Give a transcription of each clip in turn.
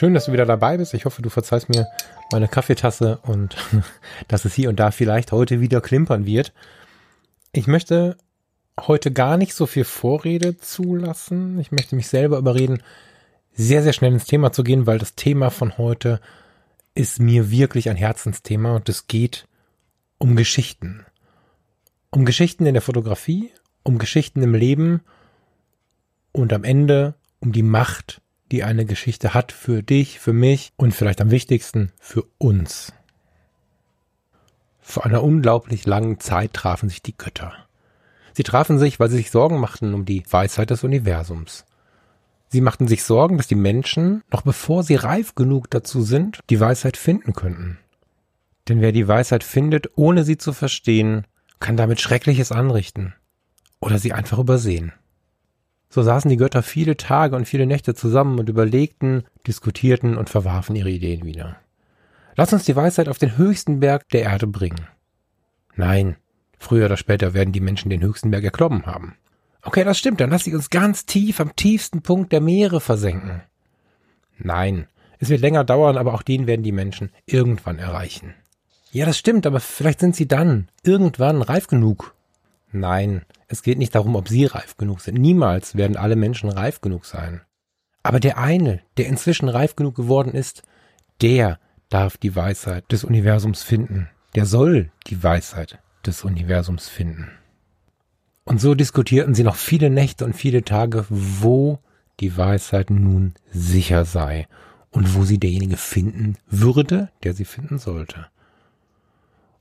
Schön, dass du wieder dabei bist. Ich hoffe, du verzeihst mir meine Kaffeetasse und dass es hier und da vielleicht heute wieder klimpern wird. Ich möchte heute gar nicht so viel Vorrede zulassen. Ich möchte mich selber überreden, sehr, sehr schnell ins Thema zu gehen, weil das Thema von heute ist mir wirklich ein Herzensthema und es geht um Geschichten. Um Geschichten in der Fotografie, um Geschichten im Leben und am Ende um die Macht, die eine Geschichte hat für dich, für mich und vielleicht am wichtigsten für uns. Vor einer unglaublich langen Zeit trafen sich die Götter. Sie trafen sich, weil sie sich Sorgen machten um die Weisheit des Universums. Sie machten sich Sorgen, dass die Menschen, noch bevor sie reif genug dazu sind, die Weisheit finden könnten. Denn wer die Weisheit findet, ohne sie zu verstehen, kann damit Schreckliches anrichten oder sie einfach übersehen. So saßen die Götter viele Tage und viele Nächte zusammen und überlegten, diskutierten und verwarfen ihre Ideen wieder. Lass uns die Weisheit auf den höchsten Berg der Erde bringen. Nein, früher oder später werden die Menschen den höchsten Berg erklommen haben. Okay, das stimmt, dann lass sie uns ganz tief am tiefsten Punkt der Meere versenken. Nein, es wird länger dauern, aber auch den werden die Menschen irgendwann erreichen. Ja, das stimmt, aber vielleicht sind sie dann irgendwann reif genug. Nein, es geht nicht darum, ob sie reif genug sind. Niemals werden alle Menschen reif genug sein. Aber der eine, der inzwischen reif genug geworden ist, der darf die Weisheit des Universums finden. Der soll die Weisheit des Universums finden. Und so diskutierten sie noch viele Nächte und viele Tage, wo die Weisheit nun sicher sei und wo sie derjenige finden würde, der sie finden sollte.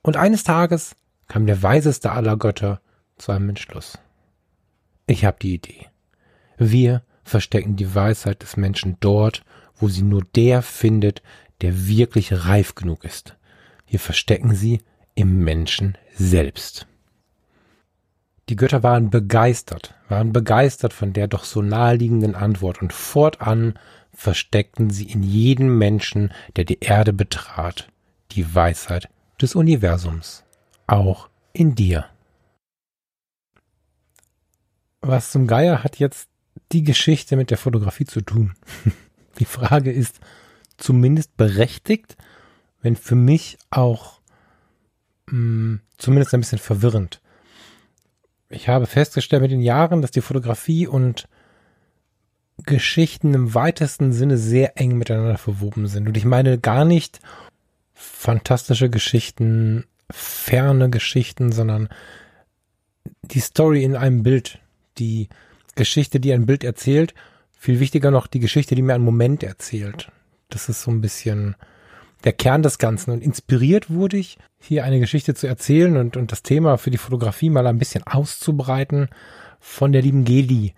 Und eines Tages kam der weiseste aller Götter zu einem Entschluss. Ich habe die Idee. Wir verstecken die Weisheit des Menschen dort, wo sie nur der findet, der wirklich reif genug ist. Wir verstecken sie im Menschen selbst. Die Götter waren begeistert, waren begeistert von der doch so naheliegenden Antwort und fortan versteckten sie in jedem Menschen, der die Erde betrat, die Weisheit des Universums, auch in dir. Was zum Geier hat jetzt die Geschichte mit der Fotografie zu tun? Die Frage ist zumindest berechtigt, wenn für mich auch mh, mm, zumindest ein bisschen verwirrend. Ich habe festgestellt mit den Jahren, dass die Fotografie und Geschichten im weitesten Sinne sehr eng miteinander verwoben sind. Und ich meine gar nicht fantastische Geschichten, ferne Geschichten, sondern die Story in einem Bild, die Geschichte, die ein Bild erzählt, viel wichtiger noch die Geschichte, die mir einen Moment erzählt. Das ist so ein bisschen der Kern des Ganzen. Und inspiriert wurde ich, hier eine Geschichte zu erzählen und, und das Thema für die Fotografie mal ein bisschen auszubreiten von der lieben Geli.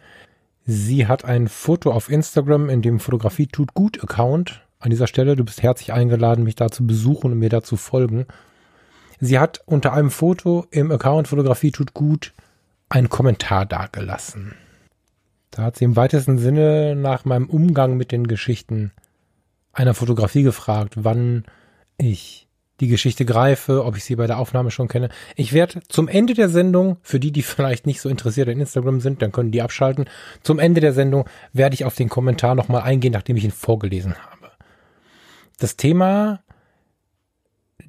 Sie hat ein Foto auf Instagram in dem Fotografie tut gut Account an dieser Stelle, du bist herzlich eingeladen, mich da zu besuchen und mir da zu folgen. Sie hat unter einem Foto im Account Fotografie tut gut einen Kommentar dagelassen. Da hat sie im weitesten Sinne nach meinem Umgang mit den Geschichten einer Fotografie gefragt, wann ich die Geschichte greife, ob ich sie bei der Aufnahme schon kenne. Ich werde zum Ende der Sendung, für die, die vielleicht nicht so interessiert in Instagram sind, dann können die abschalten. Zum Ende der Sendung werde ich auf den Kommentar nochmal eingehen, nachdem ich ihn vorgelesen habe das Thema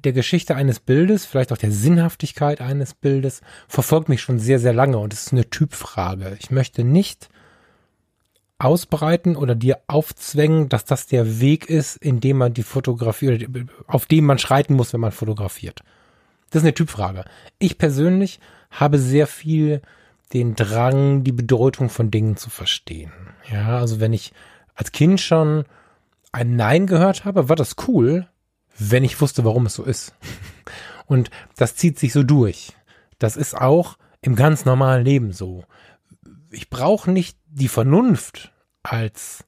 der Geschichte eines Bildes, vielleicht auch der Sinnhaftigkeit eines Bildes, verfolgt mich schon sehr, sehr lange und es ist eine Typfrage. Ich möchte nicht ausbreiten oder dir aufzwängen, dass das der Weg ist, in dem man die Fotografie oder auf dem man schreiten muss, wenn man fotografiert. Das ist eine Typfrage. Ich persönlich habe sehr viel den Drang, die Bedeutung von Dingen zu verstehen. Ja, also wenn ich als Kind schon ein Nein gehört habe, war das cool, wenn ich wusste, warum es so ist. Und das zieht sich so durch. Das ist auch im ganz normalen Leben so. Ich brauche nicht die Vernunft als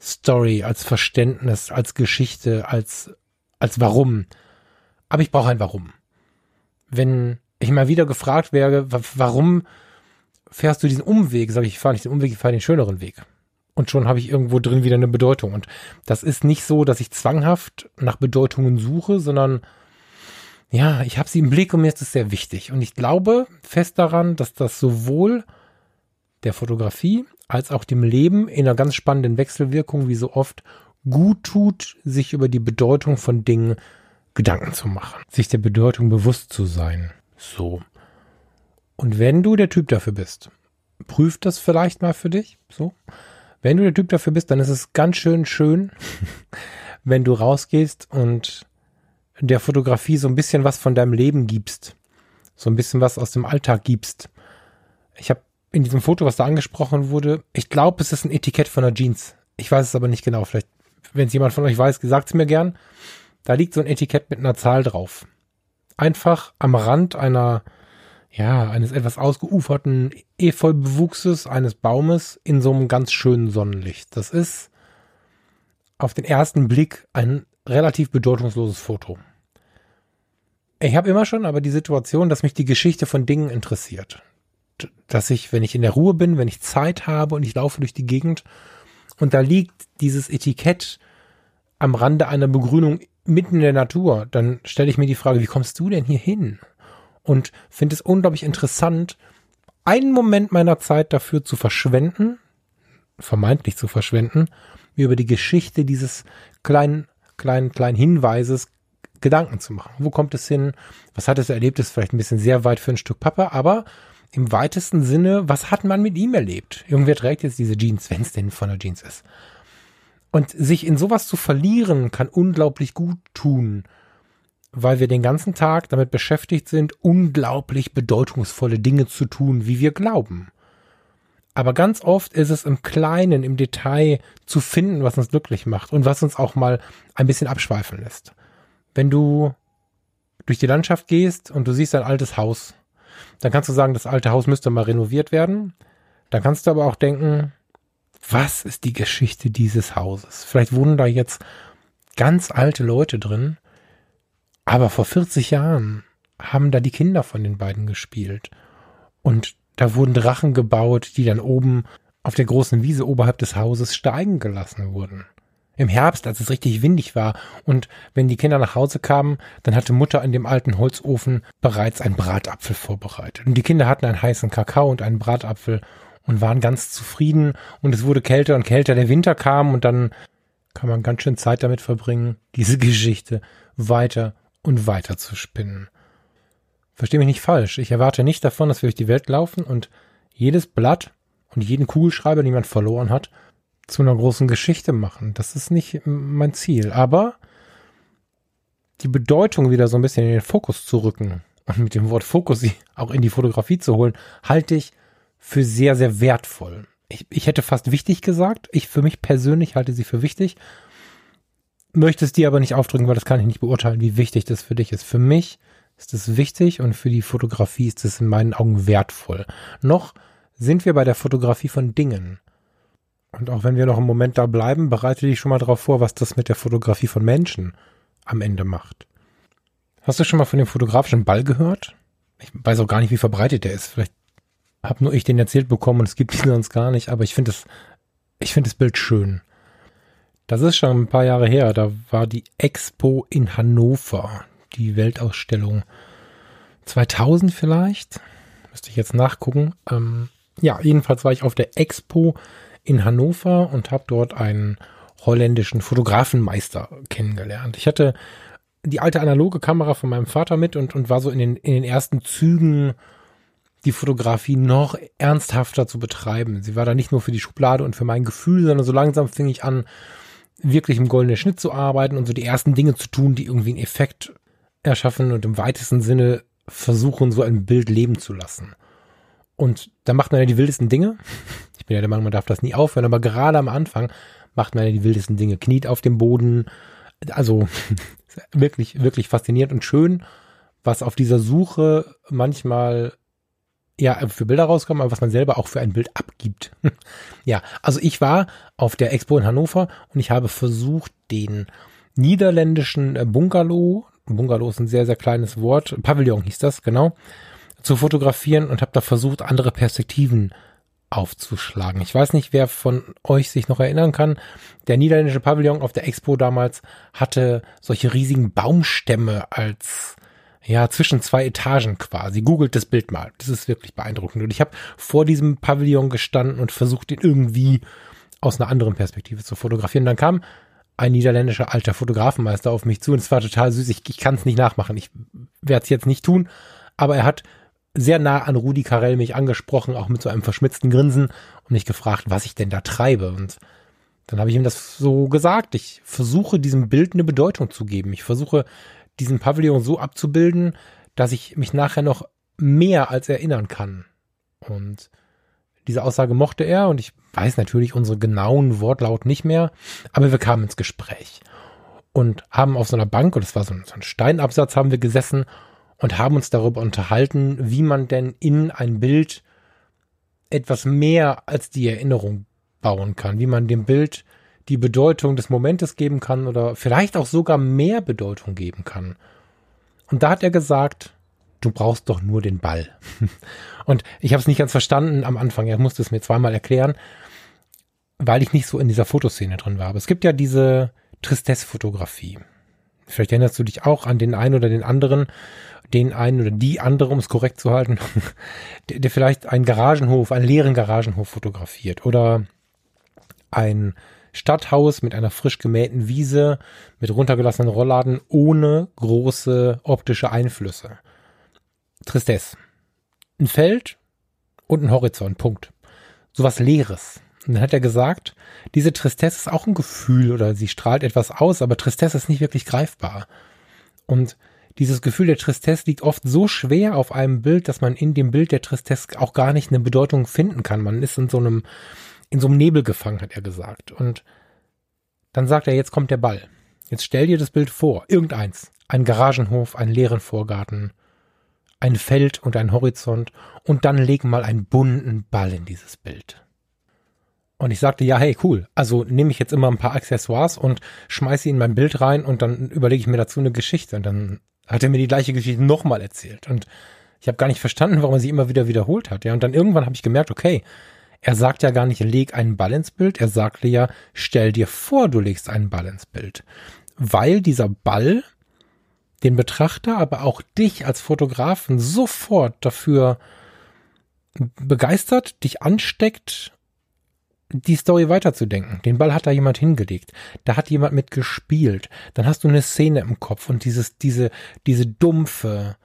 Story, als Verständnis, als Geschichte, als, als Warum. Aber ich brauche ein Warum. wenn ich mal wieder gefragt wäre, warum fährst du diesen Umweg? Sag ich, ich fahre nicht den Umweg, ich fahre den schöneren Weg. Und schon habe ich irgendwo drin wieder eine Bedeutung. Und das ist nicht so, dass ich zwanghaft nach Bedeutungen suche, sondern ja, ich habe sie im Blick und mir ist es sehr wichtig. Und ich glaube fest daran, dass das sowohl der Fotografie als auch dem Leben in einer ganz spannenden Wechselwirkung, wie so oft, gut tut, sich über die Bedeutung von Dingen Gedanken zu machen, sich der Bedeutung bewusst zu sein. So. Und wenn du der Typ dafür bist, prüf das vielleicht mal für dich, so. Wenn du der Typ dafür bist, dann ist es ganz schön schön, wenn du rausgehst und der Fotografie so ein bisschen was von deinem Leben gibst. So ein bisschen was aus dem Alltag gibst. Ich habe in diesem Foto, was da angesprochen wurde, ich glaube, es ist ein Etikett von einer Jeans. Ich weiß es aber nicht genau. Vielleicht, wenn es jemand von euch weiß, sagt es mir gern. Da liegt so ein Etikett mit einer Zahl drauf. Einfach am Rand einer, ja, eines etwas ausgeuferten Efeubewuchses eines Baumes in so einem ganz schönen Sonnenlicht. Das ist auf den ersten Blick ein relativ bedeutungsloses Foto. Ich habe immer schon aber die Situation, dass mich die Geschichte von Dingen interessiert dass ich, wenn ich in der Ruhe bin, wenn ich Zeit habe und ich laufe durch die Gegend und da liegt dieses Etikett am Rande einer Begrünung mitten in der Natur, dann stelle ich mir die Frage, wie kommst du denn hier hin? Und finde es unglaublich interessant, einen Moment meiner Zeit dafür zu verschwenden, vermeintlich zu verschwenden, mir über die Geschichte dieses kleinen, kleinen, kleinen Hinweises Gedanken zu machen. Wo kommt es hin? Was hat es erlebt? Ist vielleicht ein bisschen sehr weit für ein Stück Papa, aber im weitesten Sinne, was hat man mit ihm erlebt? Irgendwer trägt jetzt diese Jeans, wenn es denn von der Jeans ist. Und sich in sowas zu verlieren, kann unglaublich gut tun, weil wir den ganzen Tag damit beschäftigt sind, unglaublich bedeutungsvolle Dinge zu tun, wie wir glauben. Aber ganz oft ist es im Kleinen, im Detail zu finden, was uns glücklich macht und was uns auch mal ein bisschen abschweifen lässt. Wenn du durch die Landschaft gehst und du siehst ein altes Haus dann kannst du sagen, das alte Haus müsste mal renoviert werden. Dann kannst du aber auch denken, was ist die Geschichte dieses Hauses? Vielleicht wohnen da jetzt ganz alte Leute drin, aber vor 40 Jahren haben da die Kinder von den beiden gespielt. Und da wurden Drachen gebaut, die dann oben auf der großen Wiese oberhalb des Hauses steigen gelassen wurden. Im Herbst, als es richtig windig war und wenn die Kinder nach Hause kamen, dann hatte Mutter in dem alten Holzofen bereits einen Bratapfel vorbereitet. Und die Kinder hatten einen heißen Kakao und einen Bratapfel und waren ganz zufrieden und es wurde kälter und kälter. Der Winter kam und dann kann man ganz schön Zeit damit verbringen, diese Geschichte weiter und weiter zu spinnen. Versteh mich nicht falsch. Ich erwarte nicht davon, dass wir durch die Welt laufen und jedes Blatt und jeden Kugelschreiber, den man verloren hat, zu einer großen Geschichte machen. Das ist nicht mein Ziel. Aber die Bedeutung wieder so ein bisschen in den Fokus zu rücken und mit dem Wort Fokus sie auch in die Fotografie zu holen, halte ich für sehr, sehr wertvoll. Ich, ich hätte fast wichtig gesagt. Ich für mich persönlich halte sie für wichtig. Möchte es dir aber nicht aufdrücken, weil das kann ich nicht beurteilen, wie wichtig das für dich ist. Für mich ist es wichtig und für die Fotografie ist es in meinen Augen wertvoll. Noch sind wir bei der Fotografie von Dingen. Und auch wenn wir noch einen Moment da bleiben, bereite dich schon mal darauf vor, was das mit der Fotografie von Menschen am Ende macht. Hast du schon mal von dem fotografischen Ball gehört? Ich weiß auch gar nicht, wie verbreitet der ist. Vielleicht habe nur ich den erzählt bekommen und es gibt ihn sonst gar nicht, aber ich finde das, ich finde das Bild schön. Das ist schon ein paar Jahre her. Da war die Expo in Hannover, die Weltausstellung 2000 vielleicht. Müsste ich jetzt nachgucken. Ähm, ja, jedenfalls war ich auf der Expo in Hannover und habe dort einen holländischen Fotografenmeister kennengelernt. Ich hatte die alte analoge Kamera von meinem Vater mit und, und war so in den, in den ersten Zügen, die Fotografie noch ernsthafter zu betreiben. Sie war da nicht nur für die Schublade und für mein Gefühl, sondern so langsam fing ich an, wirklich im goldenen Schnitt zu arbeiten und so die ersten Dinge zu tun, die irgendwie einen Effekt erschaffen und im weitesten Sinne versuchen, so ein Bild leben zu lassen. Und da macht man ja die wildesten Dinge. Ich bin ja der Meinung, man darf das nie aufhören, aber gerade am Anfang macht man ja die wildesten Dinge. Kniet auf dem Boden. Also wirklich, wirklich faszinierend und schön, was auf dieser Suche manchmal ja für Bilder rauskommen, aber was man selber auch für ein Bild abgibt. ja, also ich war auf der Expo in Hannover und ich habe versucht, den niederländischen Bungalow Bungalow ist ein sehr, sehr kleines Wort, Pavillon hieß das, genau, zu fotografieren und habe da versucht, andere Perspektiven aufzuschlagen. Ich weiß nicht, wer von euch sich noch erinnern kann. Der niederländische Pavillon auf der Expo damals hatte solche riesigen Baumstämme als ja, zwischen zwei Etagen quasi. Googelt das Bild mal. Das ist wirklich beeindruckend. Und ich habe vor diesem Pavillon gestanden und versucht, ihn irgendwie aus einer anderen Perspektive zu fotografieren. Dann kam ein niederländischer alter Fotografenmeister auf mich zu und es war total süß. Ich, ich kann es nicht nachmachen. Ich werde es jetzt nicht tun. Aber er hat sehr nah an Rudi Carell mich angesprochen, auch mit so einem verschmitzten Grinsen und mich gefragt, was ich denn da treibe. Und dann habe ich ihm das so gesagt. Ich versuche diesem Bild eine Bedeutung zu geben. Ich versuche diesen Pavillon so abzubilden, dass ich mich nachher noch mehr als erinnern kann. Und diese Aussage mochte er und ich weiß natürlich unsere genauen Wortlaut nicht mehr, aber wir kamen ins Gespräch und haben auf so einer Bank, und das war so ein Steinabsatz, haben wir gesessen und haben uns darüber unterhalten, wie man denn in ein Bild etwas mehr als die Erinnerung bauen kann, wie man dem Bild die Bedeutung des Momentes geben kann oder vielleicht auch sogar mehr Bedeutung geben kann. Und da hat er gesagt, du brauchst doch nur den Ball. Und ich habe es nicht ganz verstanden am Anfang, er musste es mir zweimal erklären, weil ich nicht so in dieser Fotoszene drin war. Aber es gibt ja diese Tristesse-Fotografie. Vielleicht erinnerst du dich auch an den einen oder den anderen, den einen oder die andere, um es korrekt zu halten, der, der vielleicht einen Garagenhof, einen leeren Garagenhof fotografiert oder ein Stadthaus mit einer frisch gemähten Wiese, mit runtergelassenen Rollladen, ohne große optische Einflüsse. Tristesse. Ein Feld und ein Horizont, Punkt. Sowas Leeres. Und dann hat er gesagt, diese Tristesse ist auch ein Gefühl oder sie strahlt etwas aus, aber Tristesse ist nicht wirklich greifbar. Und dieses Gefühl der Tristesse liegt oft so schwer auf einem Bild, dass man in dem Bild der Tristesse auch gar nicht eine Bedeutung finden kann. Man ist in so einem in so einem Nebel gefangen, hat er gesagt. Und dann sagt er, jetzt kommt der Ball. Jetzt stell dir das Bild vor, irgendeins. Ein Garagenhof, einen leeren Vorgarten, ein Feld und ein Horizont und dann leg mal einen bunten Ball in dieses Bild. Und ich sagte, ja, hey, cool. Also nehme ich jetzt immer ein paar Accessoires und schmeiße sie in mein Bild rein und dann überlege ich mir dazu eine Geschichte. Und dann hat er mir die gleiche Geschichte nochmal erzählt. Und ich habe gar nicht verstanden, warum er sie immer wieder wiederholt hat. Ja, und dann irgendwann habe ich gemerkt, okay, er sagt ja gar nicht, leg einen Ball ins Bild, er sagte ja, stell dir vor, du legst einen Ball ins Bild. Weil dieser Ball den Betrachter, aber auch dich als Fotografen sofort dafür begeistert, dich ansteckt, die Story weiterzudenken. Den Ball hat da jemand hingelegt. Da hat jemand mit gespielt. Dann hast du eine Szene im Kopf und dieses, diese, diese dumpfe,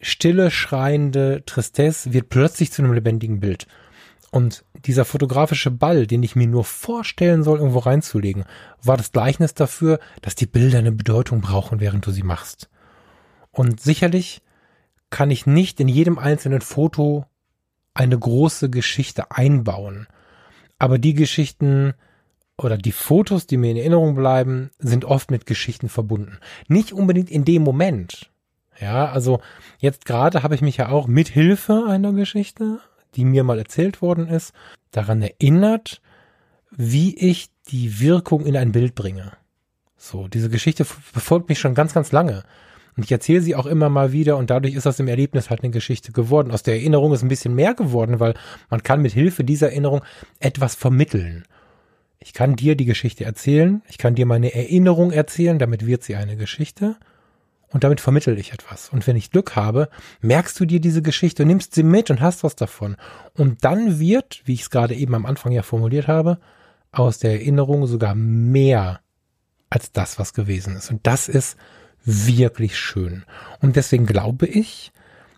stille, schreiende Tristesse wird plötzlich zu einem lebendigen Bild. Und dieser fotografische Ball, den ich mir nur vorstellen soll, irgendwo reinzulegen, war das Gleichnis dafür, dass die Bilder eine Bedeutung brauchen, während du sie machst. Und sicherlich kann ich nicht in jedem einzelnen Foto eine große Geschichte einbauen. Aber die Geschichten oder die Fotos, die mir in Erinnerung bleiben, sind oft mit Geschichten verbunden. Nicht unbedingt in dem Moment. Ja, also jetzt gerade habe ich mich ja auch mit Hilfe einer Geschichte die mir mal erzählt worden ist, daran erinnert, wie ich die Wirkung in ein Bild bringe. So, diese Geschichte verfolgt mich schon ganz, ganz lange. Und ich erzähle sie auch immer mal wieder und dadurch ist aus dem Erlebnis halt eine Geschichte geworden. Aus der Erinnerung ist ein bisschen mehr geworden, weil man kann mit Hilfe dieser Erinnerung etwas vermitteln. Ich kann dir die Geschichte erzählen, ich kann dir meine Erinnerung erzählen, damit wird sie eine Geschichte und damit vermittel ich etwas. Und wenn ich Glück habe, merkst du dir diese Geschichte, nimmst sie mit und hast was davon. Und dann wird, wie ich es gerade eben am Anfang ja formuliert habe, aus der Erinnerung sogar mehr als das, was gewesen ist. Und das ist wirklich schön. Und deswegen glaube ich,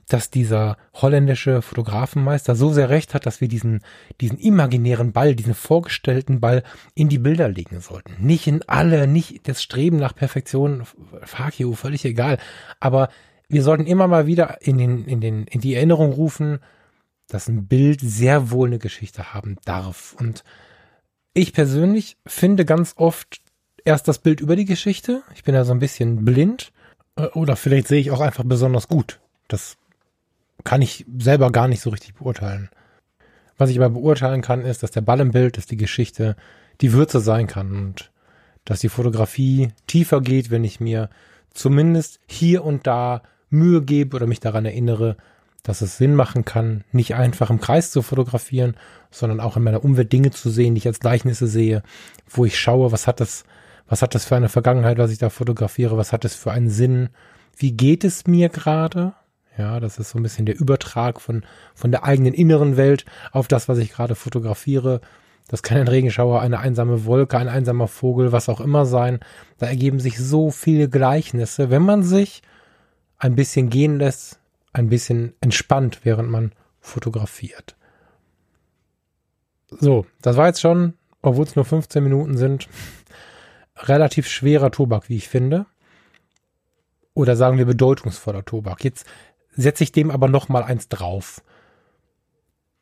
dass dieser holländische Fotografenmeister so sehr recht hat, dass wir diesen, diesen imaginären Ball, diesen vorgestellten Ball in die Bilder legen sollten. Nicht in alle, nicht das Streben nach Perfektion, Fakio, völlig egal. Aber wir sollten immer mal wieder in den, in den, in die Erinnerung rufen, dass ein Bild sehr wohl eine Geschichte haben darf. Und ich persönlich finde ganz oft erst das Bild über die Geschichte. Ich bin ja so ein bisschen blind. Äh, oder vielleicht sehe ich auch einfach besonders gut. Das kann ich selber gar nicht so richtig beurteilen. Was ich aber beurteilen kann, ist, dass der Ball im Bild, dass die Geschichte die Würze sein kann und dass die Fotografie tiefer geht, wenn ich mir zumindest hier und da Mühe gebe oder mich daran erinnere, dass es Sinn machen kann, nicht einfach im Kreis zu fotografieren, sondern auch in meiner Umwelt Dinge zu sehen, die ich als Gleichnisse sehe, wo ich schaue, was hat das, was hat das für eine Vergangenheit, was ich da fotografiere, was hat es für einen Sinn, wie geht es mir gerade? Ja, das ist so ein bisschen der Übertrag von, von der eigenen inneren Welt auf das, was ich gerade fotografiere. Das kann ein Regenschauer, eine einsame Wolke, ein einsamer Vogel, was auch immer sein. Da ergeben sich so viele Gleichnisse, wenn man sich ein bisschen gehen lässt, ein bisschen entspannt, während man fotografiert. So, das war jetzt schon, obwohl es nur 15 Minuten sind, relativ schwerer Tobak, wie ich finde. Oder sagen wir bedeutungsvoller Tobak. Jetzt setze ich dem aber noch mal eins drauf.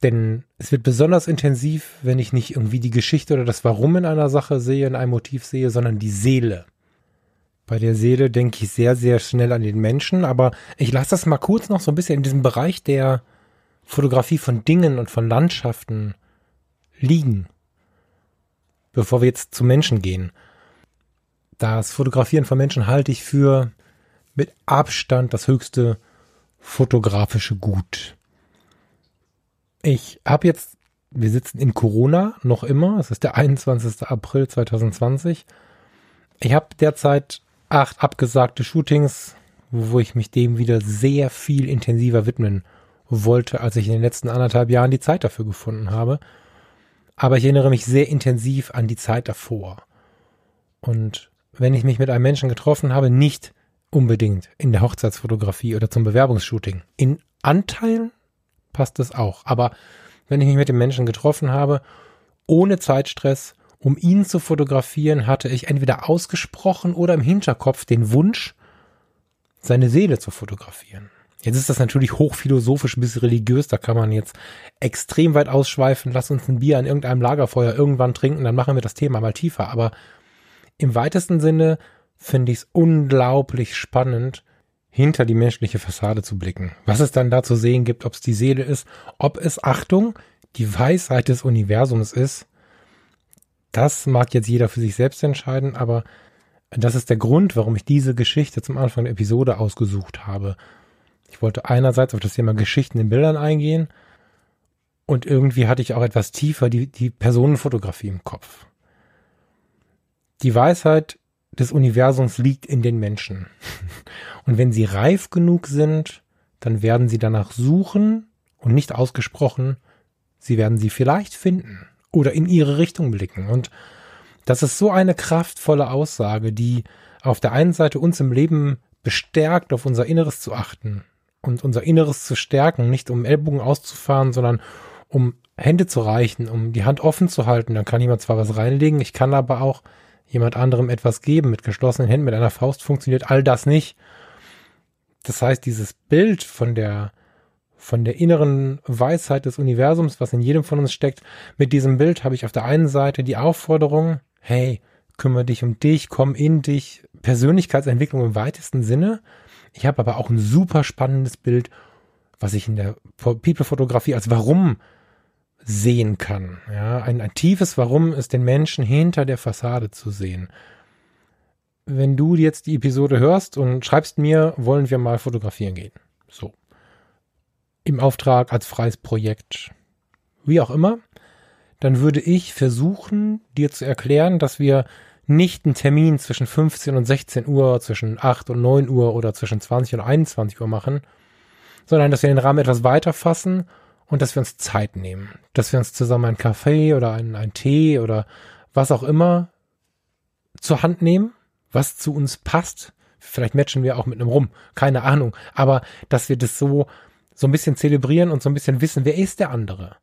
Denn es wird besonders intensiv, wenn ich nicht irgendwie die Geschichte oder das Warum in einer Sache sehe, in einem Motiv sehe, sondern die Seele. Bei der Seele denke ich sehr, sehr schnell an den Menschen, aber ich lasse das mal kurz noch so ein bisschen in diesem Bereich der Fotografie von Dingen und von Landschaften liegen, bevor wir jetzt zu Menschen gehen. Das Fotografieren von Menschen halte ich für mit Abstand das höchste fotografische Gut. Ich habe jetzt, wir sitzen in Corona noch immer, es ist der 21. April 2020. Ich habe derzeit acht abgesagte Shootings, wo ich mich dem wieder sehr viel intensiver widmen wollte, als ich in den letzten anderthalb Jahren die Zeit dafür gefunden habe. Aber ich erinnere mich sehr intensiv an die Zeit davor. Und wenn ich mich mit einem Menschen getroffen habe, nicht unbedingt in der Hochzeitsfotografie oder zum Bewerbungsshooting. In Anteilen passt es auch. Aber wenn ich mich mit dem Menschen getroffen habe, ohne Zeitstress, um ihn zu fotografieren, hatte ich entweder ausgesprochen oder im Hinterkopf den Wunsch, seine Seele zu fotografieren. Jetzt ist das natürlich hochphilosophisch bis religiös, da kann man jetzt extrem weit ausschweifen, lass uns ein Bier an irgendeinem Lagerfeuer irgendwann trinken, dann machen wir das Thema mal tiefer. Aber im weitesten Sinne finde ich es unglaublich spannend, hinter die menschliche Fassade zu blicken. Was es dann da zu sehen gibt, ob es die Seele ist, ob es, Achtung, die Weisheit des Universums ist, das mag jetzt jeder für sich selbst entscheiden, aber das ist der Grund, warum ich diese Geschichte zum Anfang der Episode ausgesucht habe. Ich wollte einerseits auf das Thema Geschichten in Bildern eingehen und irgendwie hatte ich auch etwas tiefer die, die Personenfotografie im Kopf. Die Weisheit des Universums liegt in den Menschen. Und wenn sie reif genug sind, dann werden sie danach suchen und nicht ausgesprochen, sie werden sie vielleicht finden oder in ihre Richtung blicken. Und das ist so eine kraftvolle Aussage, die auf der einen Seite uns im Leben bestärkt, auf unser Inneres zu achten und unser Inneres zu stärken, nicht um Ellbogen auszufahren, sondern um Hände zu reichen, um die Hand offen zu halten. Dann kann jemand zwar was reinlegen, ich kann aber auch jemand anderem etwas geben mit geschlossenen Händen, mit einer Faust funktioniert all das nicht. Das heißt, dieses Bild von der, von der inneren Weisheit des Universums, was in jedem von uns steckt, mit diesem Bild habe ich auf der einen Seite die Aufforderung, hey, kümmere dich um dich, komm in dich, Persönlichkeitsentwicklung im weitesten Sinne. Ich habe aber auch ein super spannendes Bild, was ich in der People-Fotografie als Warum sehen kann. Ja, ein, ein tiefes Warum ist den Menschen hinter der Fassade zu sehen. Wenn du jetzt die Episode hörst und schreibst mir, wollen wir mal fotografieren gehen. So. Im Auftrag als freies Projekt. Wie auch immer. Dann würde ich versuchen, dir zu erklären, dass wir nicht einen Termin zwischen 15 und 16 Uhr, zwischen 8 und 9 Uhr oder zwischen 20 und 21 Uhr machen, sondern dass wir den Rahmen etwas weiter fassen und dass wir uns Zeit nehmen, dass wir uns zusammen einen Kaffee oder einen, einen Tee oder was auch immer zur Hand nehmen, was zu uns passt. Vielleicht matchen wir auch mit einem Rum, keine Ahnung, aber dass wir das so so ein bisschen zelebrieren und so ein bisschen wissen, wer ist der andere?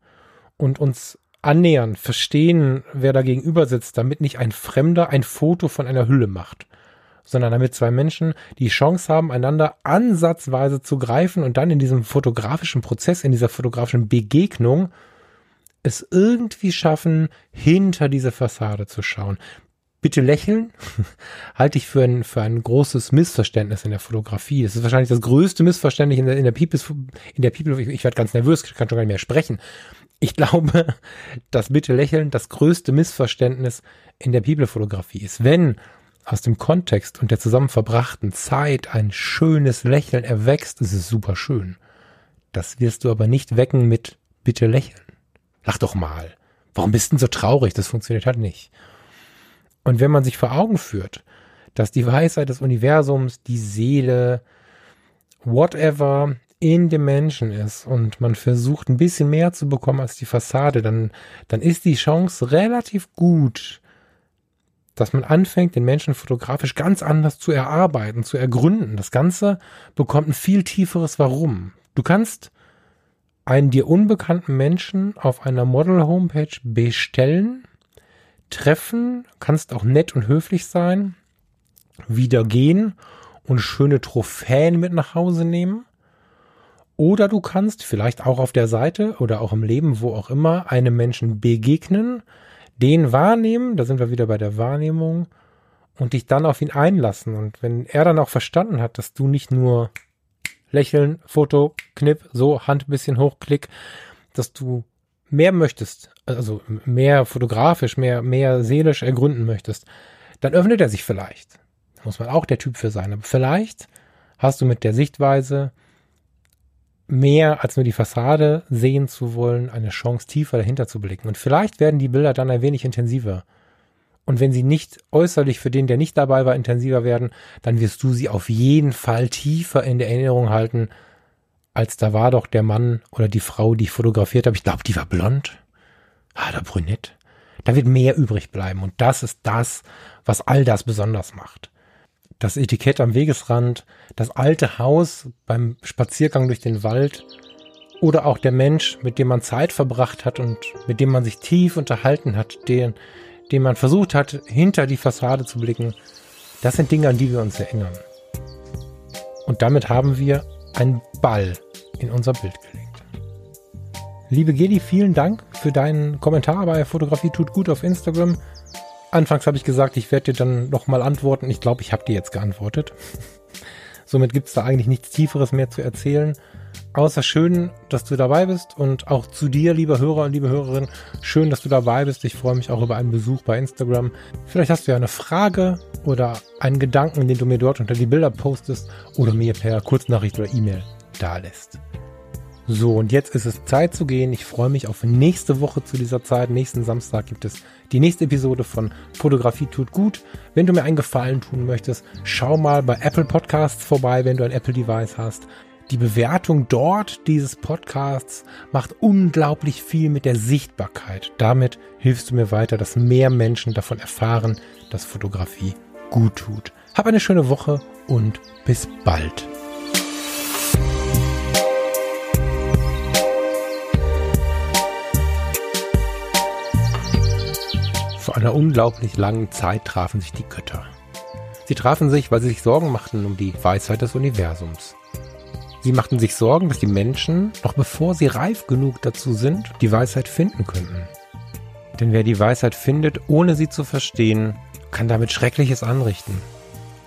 Und uns annähern, verstehen, wer da gegenüber sitzt, damit nicht ein Fremder ein Foto von einer Hülle macht, sondern damit zwei Menschen die Chance haben, einander ansatzweise zu greifen und dann in diesem fotografischen Prozess, in dieser fotografischen Begegnung es irgendwie schaffen, hinter diese Fassade zu schauen. Bitte lächeln, halte ich für ein, für ein großes Missverständnis in der Fotografie. Das ist wahrscheinlich das größte Missverständnis in der, in der People, in der People, ich, ich werde ganz nervös, ich kann schon gar nicht mehr sprechen. Ich glaube, dass Bitte lächeln das größte Missverständnis in der People-Fotografie ist. Wenn aus dem Kontext und der zusammen verbrachten Zeit ein schönes Lächeln erwächst, ist es super schön. Das wirst du aber nicht wecken mit bitte lächeln. Lach doch mal. Warum bist du denn so traurig? Das funktioniert halt nicht. Und wenn man sich vor Augen führt, dass die Weisheit des Universums, die Seele, whatever in dem Menschen ist und man versucht ein bisschen mehr zu bekommen als die Fassade, dann, dann ist die Chance relativ gut, dass man anfängt, den Menschen fotografisch ganz anders zu erarbeiten, zu ergründen. Das Ganze bekommt ein viel tieferes Warum. Du kannst einen dir unbekannten Menschen auf einer Model-Homepage bestellen, treffen, kannst auch nett und höflich sein, wieder gehen und schöne Trophäen mit nach Hause nehmen. Oder du kannst vielleicht auch auf der Seite oder auch im Leben, wo auch immer, einem Menschen begegnen, den wahrnehmen, da sind wir wieder bei der Wahrnehmung, und dich dann auf ihn einlassen. Und wenn er dann auch verstanden hat, dass du nicht nur lächeln, Foto, Knipp, so, Hand ein bisschen hoch, Klick, dass du mehr möchtest, also mehr fotografisch, mehr, mehr seelisch ergründen möchtest, dann öffnet er sich vielleicht. Da muss man auch der Typ für sein. Aber vielleicht hast du mit der Sichtweise mehr als nur die Fassade sehen zu wollen, eine Chance tiefer dahinter zu blicken. Und vielleicht werden die Bilder dann ein wenig intensiver. Und wenn sie nicht äußerlich für den, der nicht dabei war, intensiver werden, dann wirst du sie auf jeden Fall tiefer in der Erinnerung halten, als da war doch der Mann oder die Frau, die ich fotografiert habe. Ich glaube, die war blond. Ah, der brünett. Da wird mehr übrig bleiben. Und das ist das, was all das besonders macht das Etikett am Wegesrand, das alte Haus beim Spaziergang durch den Wald oder auch der Mensch, mit dem man Zeit verbracht hat und mit dem man sich tief unterhalten hat, den, den man versucht hat, hinter die Fassade zu blicken, das sind Dinge, an die wir uns erinnern. Und damit haben wir einen Ball in unser Bild gelegt. Liebe Geli, vielen Dank für deinen Kommentar bei Fotografie tut gut auf Instagram. Anfangs habe ich gesagt, ich werde dir dann nochmal antworten. Ich glaube, ich habe dir jetzt geantwortet. Somit gibt es da eigentlich nichts Tieferes mehr zu erzählen. Außer schön, dass du dabei bist und auch zu dir, lieber Hörer und liebe Hörerin, schön, dass du dabei bist. Ich freue mich auch über einen Besuch bei Instagram. Vielleicht hast du ja eine Frage oder einen Gedanken, den du mir dort unter die Bilder postest oder mir per Kurznachricht oder E-Mail da lässt. So, und jetzt ist es Zeit zu gehen. Ich freue mich auf nächste Woche zu dieser Zeit. Nächsten Samstag gibt es die nächste Episode von Fotografie tut gut. Wenn du mir einen Gefallen tun möchtest, schau mal bei Apple Podcasts vorbei, wenn du ein Apple Device hast. Die Bewertung dort dieses Podcasts macht unglaublich viel mit der Sichtbarkeit. Damit hilfst du mir weiter, dass mehr Menschen davon erfahren, dass Fotografie gut tut. Hab eine schöne Woche und bis bald. Einer unglaublich langen Zeit trafen sich die Götter. Sie trafen sich, weil sie sich Sorgen machten um die Weisheit des Universums. Sie machten sich Sorgen, dass die Menschen, noch bevor sie reif genug dazu sind, die Weisheit finden könnten. Denn wer die Weisheit findet, ohne sie zu verstehen, kann damit Schreckliches anrichten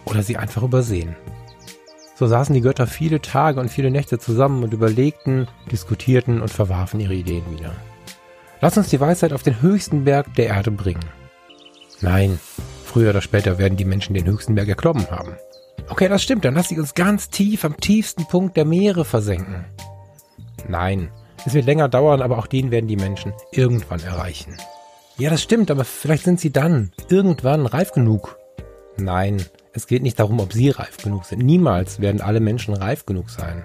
oder sie einfach übersehen. So saßen die Götter viele Tage und viele Nächte zusammen und überlegten, diskutierten und verwarfen ihre Ideen wieder. Lass uns die Weisheit auf den höchsten Berg der Erde bringen. Nein, früher oder später werden die Menschen den höchsten Berg erklommen haben. Okay, das stimmt, dann lass sie uns ganz tief am tiefsten Punkt der Meere versenken. Nein, es wird länger dauern, aber auch den werden die Menschen irgendwann erreichen. Ja, das stimmt, aber vielleicht sind sie dann irgendwann reif genug. Nein, es geht nicht darum, ob sie reif genug sind. Niemals werden alle Menschen reif genug sein.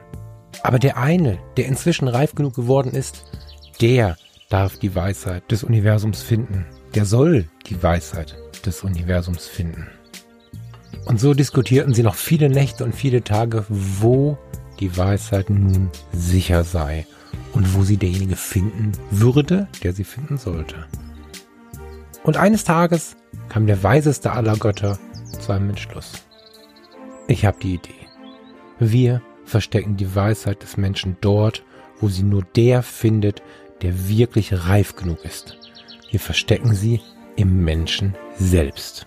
Aber der eine, der inzwischen reif genug geworden ist, der darf die Weisheit des Universums finden der soll die Weisheit des Universums finden. Und so diskutierten sie noch viele Nächte und viele Tage, wo die Weisheit nun sicher sei und wo sie derjenige finden würde, der sie finden sollte. Und eines Tages kam der weiseste aller Götter zu einem Entschluss. Ich habe die Idee. Wir verstecken die Weisheit des Menschen dort, wo sie nur der findet, der wirklich reif genug ist. Wir verstecken sie im Menschen selbst.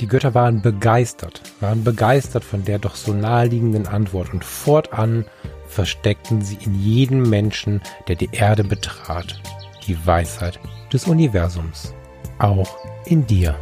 Die Götter waren begeistert, waren begeistert von der doch so naheliegenden Antwort und fortan versteckten sie in jedem Menschen, der die Erde betrat, die Weisheit des Universums, auch in dir.